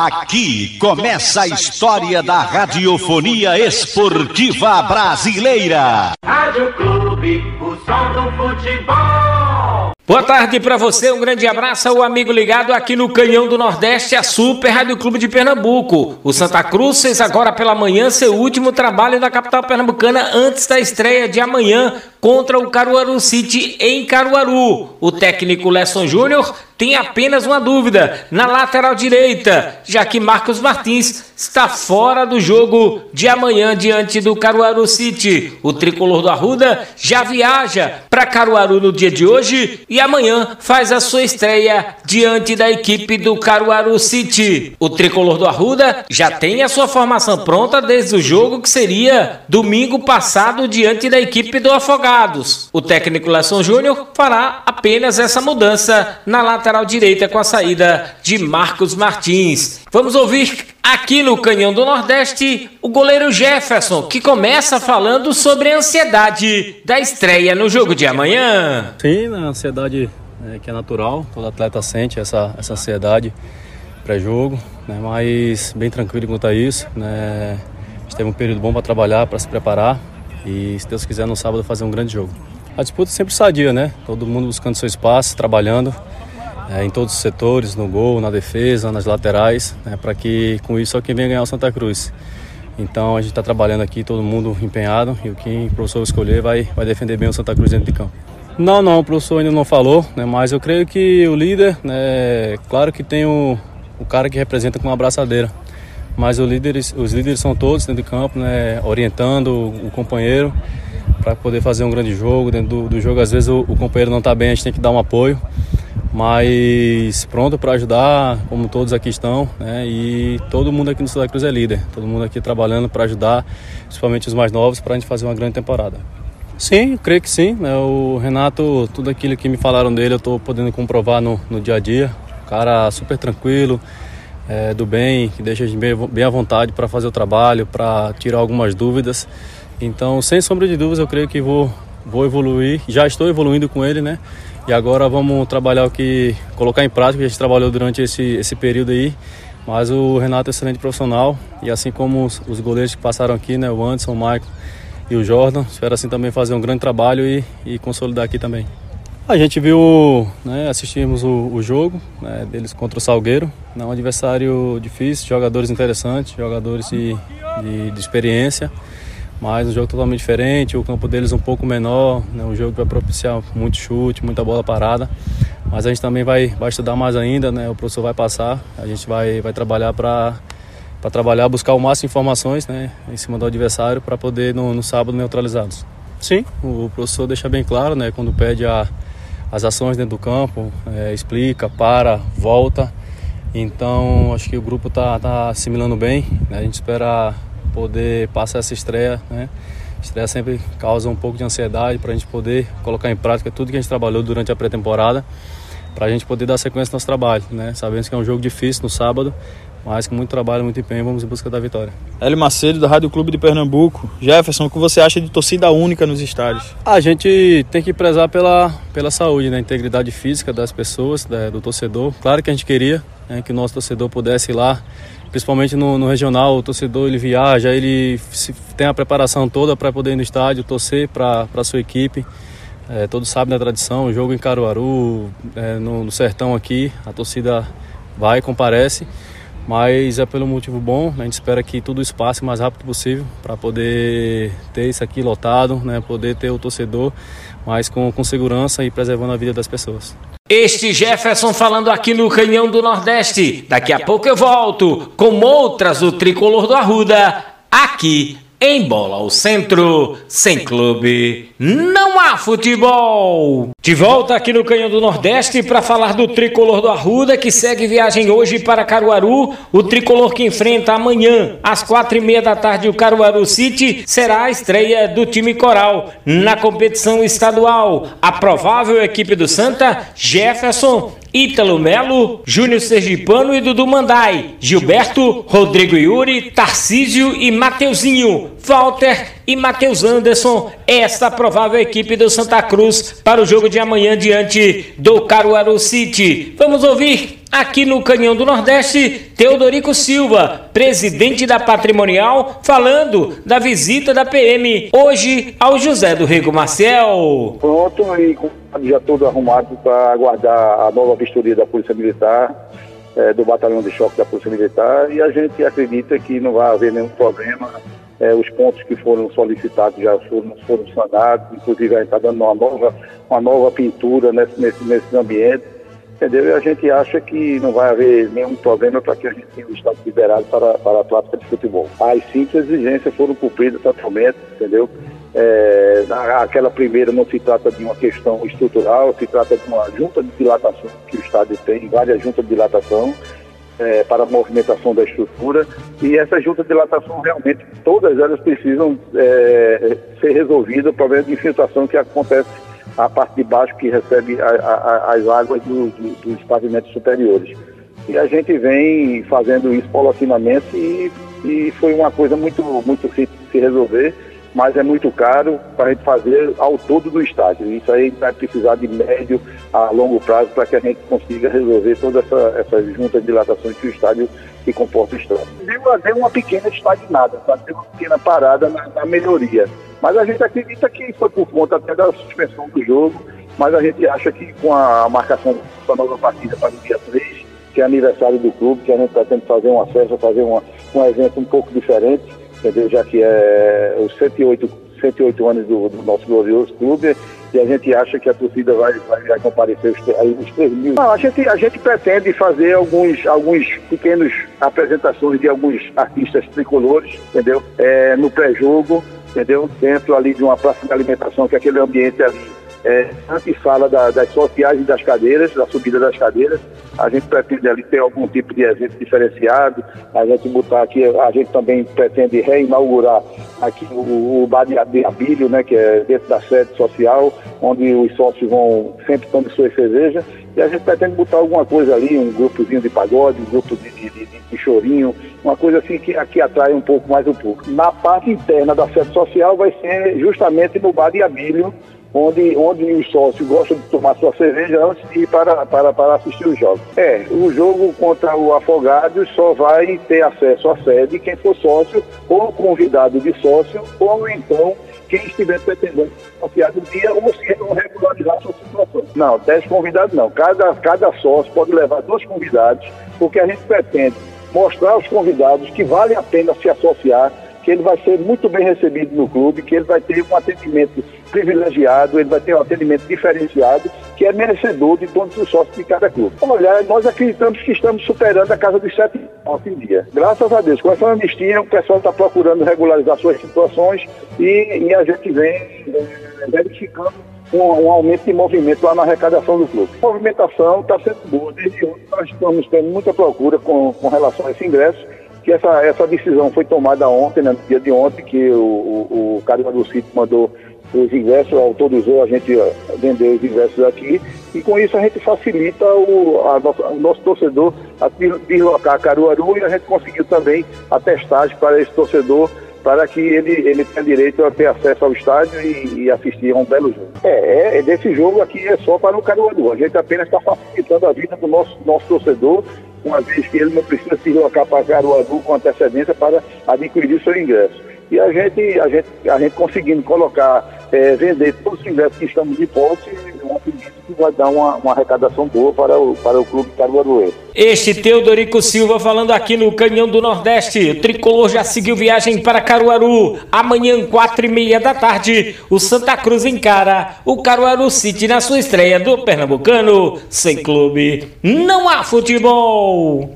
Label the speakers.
Speaker 1: Aqui começa a história da radiofonia esportiva brasileira.
Speaker 2: Rádio Clube, o som do futebol.
Speaker 3: Boa tarde para você, um grande abraço ao amigo ligado aqui no Canhão do Nordeste, a Super Rádio Clube de Pernambuco. O Santa Cruz fez agora pela manhã seu último trabalho na capital pernambucana antes da estreia de amanhã contra o Caruaru City em Caruaru. O técnico Lesson Júnior tem apenas uma dúvida na lateral direita, já que Marcos Martins está fora do jogo de amanhã diante do Caruaru City. O tricolor do Arruda já viaja para Caruaru no dia de hoje e amanhã faz a sua estreia diante da equipe do Caruaru City. O tricolor do Arruda já tem a sua formação pronta desde o jogo que seria domingo passado diante da equipe do O técnico Lesson Júnior fará apenas essa mudança na lateral direita com a saída de Marcos Martins. Vamos ouvir aqui no Canhão do Nordeste o goleiro Jefferson, que começa falando sobre a ansiedade da estreia no jogo de amanhã.
Speaker 4: Sim, a ansiedade é, que é natural, todo atleta sente essa, essa ansiedade pré-jogo, né, mas bem tranquilo quanto a isso. Né, a gente teve um período bom para trabalhar, para se preparar e, se Deus quiser, no sábado fazer um grande jogo. A disputa sempre sadia, né? Todo mundo buscando seu espaço, trabalhando é, em todos os setores, no gol, na defesa, nas laterais, né, para que com isso só quem venha ganhar o Santa Cruz. Então a gente está trabalhando aqui, todo mundo empenhado e o que o professor escolher vai, vai defender bem o Santa Cruz dentro de campo. Não, não, o professor ainda não falou, né, mas eu creio que o líder, né, claro que tem o, o cara que representa com uma abraçadeira, mas os líderes, os líderes são todos dentro de campo, né, orientando o, o companheiro para poder fazer um grande jogo. Dentro do, do jogo, às vezes o, o companheiro não está bem, a gente tem que dar um apoio mas pronto para ajudar, como todos aqui estão, né? E todo mundo aqui no Santa Cruz é líder, todo mundo aqui trabalhando para ajudar, principalmente os mais novos, para a gente fazer uma grande temporada. Sim, eu creio que sim. Né? O Renato, tudo aquilo que me falaram dele, eu estou podendo comprovar no, no dia a dia. Cara super tranquilo, é, do bem, que deixa a gente bem, bem à vontade para fazer o trabalho, para tirar algumas dúvidas. Então, sem sombra de dúvidas, eu creio que vou, vou evoluir. Já estou evoluindo com ele, né? E agora vamos trabalhar o que colocar em prática, que a gente trabalhou durante esse, esse período aí. Mas o Renato é excelente profissional e assim como os, os goleiros que passaram aqui, né, o Anderson, o Michael e o Jordan, espero assim também fazer um grande trabalho e, e consolidar aqui também. A gente viu, né, assistimos o, o jogo né, deles contra o Salgueiro, né, um adversário difícil, jogadores interessantes, jogadores de, de, de experiência mas um jogo totalmente diferente, o campo deles um pouco menor, né, um jogo que vai propiciar muito chute, muita bola parada. Mas a gente também vai, vai estudar mais ainda, né? O professor vai passar, a gente vai, vai trabalhar para para trabalhar, buscar o máximo de informações né, em cima do adversário para poder no, no sábado neutralizá-los. Sim, o professor deixa bem claro, né, quando pede a, as ações dentro do campo, é, explica, para, volta. Então acho que o grupo está tá assimilando bem. Né, a gente espera poder passar essa estreia, né? Estreia sempre causa um pouco de ansiedade para a gente poder colocar em prática tudo que a gente trabalhou durante a pré-temporada, para a gente poder dar sequência no nosso trabalho, né? Sabemos que é um jogo difícil no sábado, mas com muito trabalho, muito empenho, vamos em busca da vitória.
Speaker 5: Hélio Macedo, da Rádio Clube de Pernambuco. Jefferson, o que você acha de torcida única nos estádios?
Speaker 4: A gente tem que prezar pela, pela saúde, né? integridade física das pessoas, né? do torcedor. Claro que a gente queria né? que o nosso torcedor pudesse ir lá principalmente no, no, regional, o torcedor ele viaja, ele tem a preparação toda para poder ir no estádio, torcer para a sua equipe. É, todos sabem da tradição, o jogo em Caruaru, é, no, no, sertão aqui, a torcida vai, comparece, mas é pelo motivo bom, né? a gente espera que tudo isso passe o mais rápido possível para poder ter isso aqui lotado, né? poder ter o torcedor, mas com, com segurança e preservando a vida das pessoas.
Speaker 3: Este Jefferson falando aqui no Canhão do Nordeste. Daqui a pouco eu volto com outras do tricolor do Arruda, aqui em Bola ao Centro, sem clube, não há futebol. De volta aqui no Canhão do Nordeste para falar do tricolor do Arruda que segue viagem hoje para Caruaru. O tricolor que enfrenta amanhã às quatro e meia da tarde o Caruaru City será a estreia do time coral na competição estadual. A provável equipe do Santa, Jefferson, Ítalo Melo, Júnior Sergipano e Dudu Mandai, Gilberto, Rodrigo Yuri, Tarcísio e Mateuzinho, Walter e Matheus Anderson, esta provável equipe do Santa Cruz para o jogo de amanhã diante do Caruaru City. Vamos ouvir aqui no Canhão do Nordeste, Teodorico Silva, presidente da Patrimonial, falando da visita da PM hoje ao José do Rego Marcel.
Speaker 6: Pronto e já todo arrumado para aguardar a nova vistoria da Polícia Militar, é, do Batalhão de Choque da Polícia Militar, e a gente acredita que não vai haver nenhum problema. É, os pontos que foram solicitados já foram, foram sanados, inclusive a gente está dando uma nova, uma nova pintura nesse, nesse, nesse ambiente entendeu? E a gente acha que não vai haver nenhum problema para que a gente tenha o Estado liberado para, para a prática de futebol. As cinco exigências foram cumpridas totalmente, entendeu? É, aquela primeira não se trata de uma questão estrutural, se trata de uma junta de dilatação que o estádio tem, várias juntas de dilatação é, para a movimentação da estrutura e essa junta de dilatação realmente, todas elas precisam é, ser resolvidas o problema de infiltração que acontece a parte de baixo que recebe a, a, as águas do, do, dos pavimentos superiores. E a gente vem fazendo isso paulatinamente e, e foi uma coisa muito, muito simples de se resolver, mas é muito caro para a gente fazer ao todo do estádio. Isso aí vai precisar de médio a longo prazo para que a gente consiga resolver toda essa, essa junta de dilatações que o estádio que comporta o estádio. Deu uma pequena estagnada, sabe? deu uma pequena parada na, na melhoria. Mas a gente acredita que foi por conta até da suspensão do jogo, mas a gente acha que com a marcação da nova partida para o dia 3, que é aniversário do clube, que a gente pretende fazer um acesso, fazer uma, um evento um pouco diferente, entendeu? Já que é os 108, 108 anos do, do nosso glorioso clube, e a gente acha que a torcida vai, vai, vai comparecer os, aí, os 3 mil. Não, a gente, a gente pretende fazer alguns, alguns pequenos apresentações de alguns artistas tricolores, entendeu? É, no pré-jogo, entendeu? Dentro ali de uma praça de alimentação, que é aquele ambiente ali é, antessala da, das sociais e das cadeiras, da subida das cadeiras. A gente pretende ali ter algum tipo de evento diferenciado. A gente botar aqui, a gente também pretende reinaugurar aqui o, o bar de Abílio, né, que é dentro da sede social, onde os sócios vão sempre tomar sua cerveja. E a gente pretende botar alguma coisa ali, um grupozinho de pagode, um grupo de, de, de, de chorinho, uma coisa assim que, que atrai um pouco mais o público. Na parte interna da sede social vai ser justamente no bar de Abílio, onde, onde os sócios gostam de tomar sua cerveja antes ir para, para, para assistir os jogos. É, o jogo contra o Afogados só vai ter acesso à sede quem for sócio ou convidado de sócio ou então quem estiver pretendendo associar no dia ou se regularizar a sua situação. Não, 10 convidados não. Cada, cada sócio pode levar dois convidados, porque a gente pretende mostrar aos convidados que vale a pena se associar que ele vai ser muito bem recebido no clube, que ele vai ter um atendimento privilegiado, ele vai ter um atendimento diferenciado, que é merecedor de todos os sócios de cada clube. Olha, nós acreditamos que estamos superando a casa dos sete em dia. Graças a Deus, com essa anistia, o pessoal está procurando regularizar suas situações e, e a gente vem é, verificando um, um, aumento de movimento lá na arrecadação do clube. A movimentação está sendo boa. Desde ontem nós estamos tendo muita procura com, com relação a esse ingresso que essa, essa decisão foi tomada ontem, né, no dia de ontem, que o, o, o Carimba do Sítio mandou os ingressos, autorizou a gente vender os ingressos aqui, e com isso a gente facilita o, a o nosso torcedor a deslocar Caruaru e a gente conseguiu também a testagem para esse torcedor para que ele, ele tenha direito a ter acesso ao estádio e, e assistir a um belo jogo. É, é, desse jogo aqui é só para o Caruaru. A gente apenas está facilitando a vida do nosso, nosso torcedor uma vez que ele não precisa se deslocar para Caruaru com antecedência para adquirir seu ingresso. E a gente, a gente, a gente conseguindo colocar, é, vender todos os ingressos que estamos de posse, que vai dar uma, uma arrecadação boa para o, para o clube caruaruense.
Speaker 3: Este Teodorico Silva falando aqui no Canhão do Nordeste. O tricolor já seguiu viagem para Caruaru. Amanhã, quatro e meia da tarde, o Santa Cruz encara o Caruaru City na sua estreia do Pernambucano. Sem clube, não há futebol.